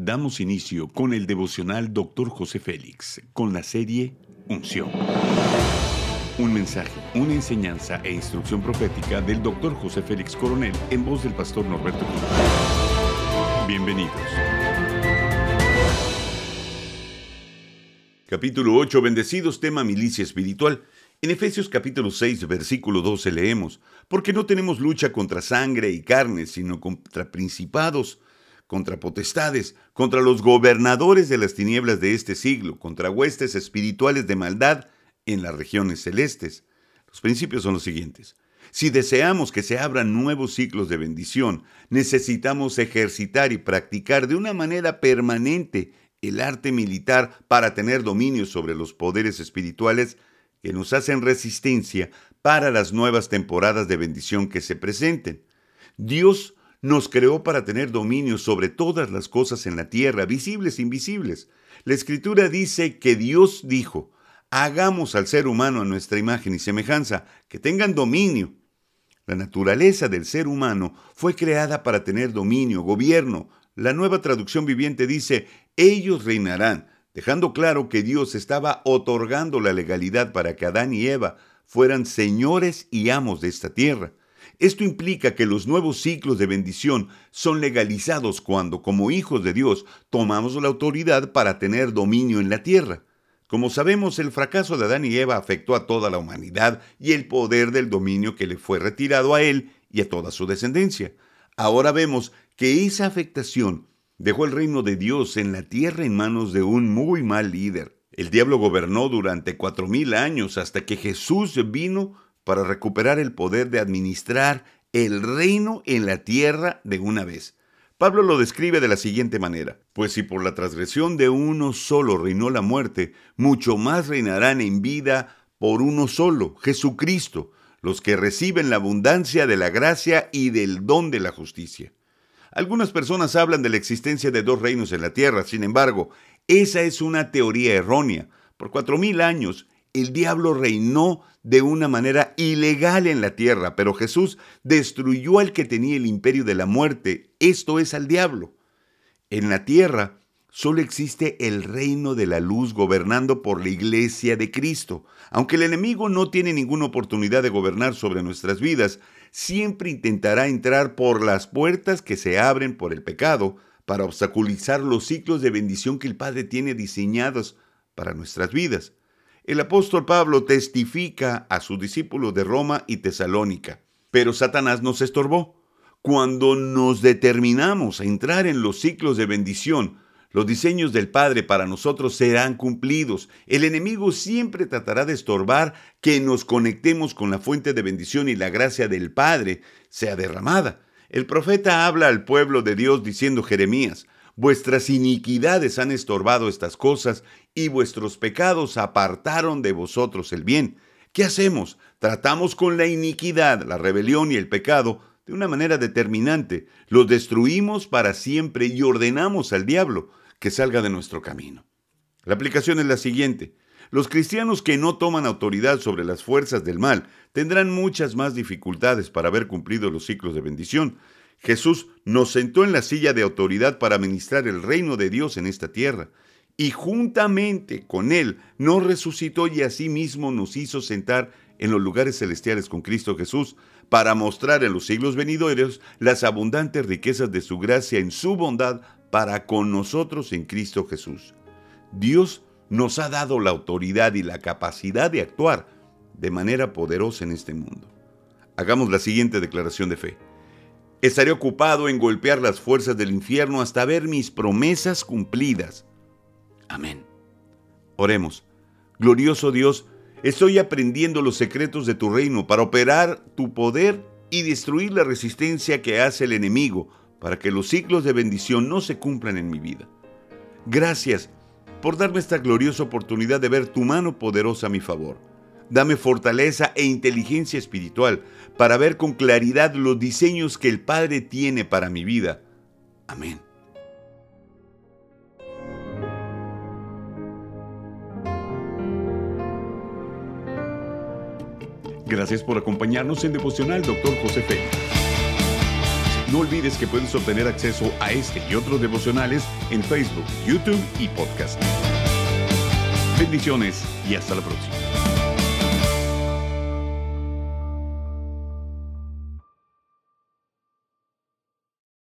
Damos inicio con el devocional Dr. José Félix, con la serie Unción. Un mensaje, una enseñanza e instrucción profética del Dr. José Félix Coronel en voz del pastor Norberto Cruz. Bienvenidos. Capítulo 8, bendecidos tema milicia espiritual. En Efesios capítulo 6, versículo 12 leemos, porque no tenemos lucha contra sangre y carne, sino contra principados, contra potestades, contra los gobernadores de las tinieblas de este siglo, contra huestes espirituales de maldad en las regiones celestes. Los principios son los siguientes. Si deseamos que se abran nuevos ciclos de bendición, necesitamos ejercitar y practicar de una manera permanente el arte militar para tener dominio sobre los poderes espirituales que nos hacen resistencia para las nuevas temporadas de bendición que se presenten. Dios nos creó para tener dominio sobre todas las cosas en la tierra, visibles e invisibles. La escritura dice que Dios dijo, hagamos al ser humano a nuestra imagen y semejanza, que tengan dominio. La naturaleza del ser humano fue creada para tener dominio, gobierno. La nueva traducción viviente dice, ellos reinarán dejando claro que Dios estaba otorgando la legalidad para que Adán y Eva fueran señores y amos de esta tierra. Esto implica que los nuevos ciclos de bendición son legalizados cuando, como hijos de Dios, tomamos la autoridad para tener dominio en la tierra. Como sabemos, el fracaso de Adán y Eva afectó a toda la humanidad y el poder del dominio que le fue retirado a él y a toda su descendencia. Ahora vemos que esa afectación dejó el reino de Dios en la tierra en manos de un muy mal líder. El diablo gobernó durante cuatro mil años hasta que Jesús vino para recuperar el poder de administrar el reino en la tierra de una vez. Pablo lo describe de la siguiente manera, pues si por la transgresión de uno solo reinó la muerte, mucho más reinarán en vida por uno solo, Jesucristo, los que reciben la abundancia de la gracia y del don de la justicia. Algunas personas hablan de la existencia de dos reinos en la tierra, sin embargo, esa es una teoría errónea. Por cuatro mil años, el diablo reinó de una manera ilegal en la tierra, pero Jesús destruyó al que tenía el imperio de la muerte, esto es al diablo. En la tierra solo existe el reino de la luz gobernando por la iglesia de Cristo. Aunque el enemigo no tiene ninguna oportunidad de gobernar sobre nuestras vidas, siempre intentará entrar por las puertas que se abren por el pecado para obstaculizar los ciclos de bendición que el Padre tiene diseñados para nuestras vidas. El apóstol Pablo testifica a sus discípulos de Roma y Tesalónica, pero Satanás nos estorbó. Cuando nos determinamos a entrar en los ciclos de bendición, los diseños del Padre para nosotros serán cumplidos. El enemigo siempre tratará de estorbar que nos conectemos con la fuente de bendición y la gracia del Padre sea derramada. El profeta habla al pueblo de Dios diciendo Jeremías, Vuestras iniquidades han estorbado estas cosas y vuestros pecados apartaron de vosotros el bien. ¿Qué hacemos? Tratamos con la iniquidad, la rebelión y el pecado de una manera determinante. Los destruimos para siempre y ordenamos al diablo que salga de nuestro camino. La aplicación es la siguiente. Los cristianos que no toman autoridad sobre las fuerzas del mal tendrán muchas más dificultades para haber cumplido los ciclos de bendición. Jesús nos sentó en la silla de autoridad para ministrar el reino de Dios en esta tierra, y juntamente con Él nos resucitó y asimismo nos hizo sentar en los lugares celestiales con Cristo Jesús, para mostrar en los siglos venideros las abundantes riquezas de su gracia en su bondad para con nosotros en Cristo Jesús. Dios nos ha dado la autoridad y la capacidad de actuar de manera poderosa en este mundo. Hagamos la siguiente declaración de fe. Estaré ocupado en golpear las fuerzas del infierno hasta ver mis promesas cumplidas. Amén. Oremos. Glorioso Dios, estoy aprendiendo los secretos de tu reino para operar tu poder y destruir la resistencia que hace el enemigo para que los ciclos de bendición no se cumplan en mi vida. Gracias por darme esta gloriosa oportunidad de ver tu mano poderosa a mi favor. Dame fortaleza e inteligencia espiritual para ver con claridad los diseños que el Padre tiene para mi vida. Amén. Gracias por acompañarnos en Devocional, Dr. José Félix. No olvides que puedes obtener acceso a este y otros devocionales en Facebook, YouTube y podcast. Bendiciones y hasta la próxima.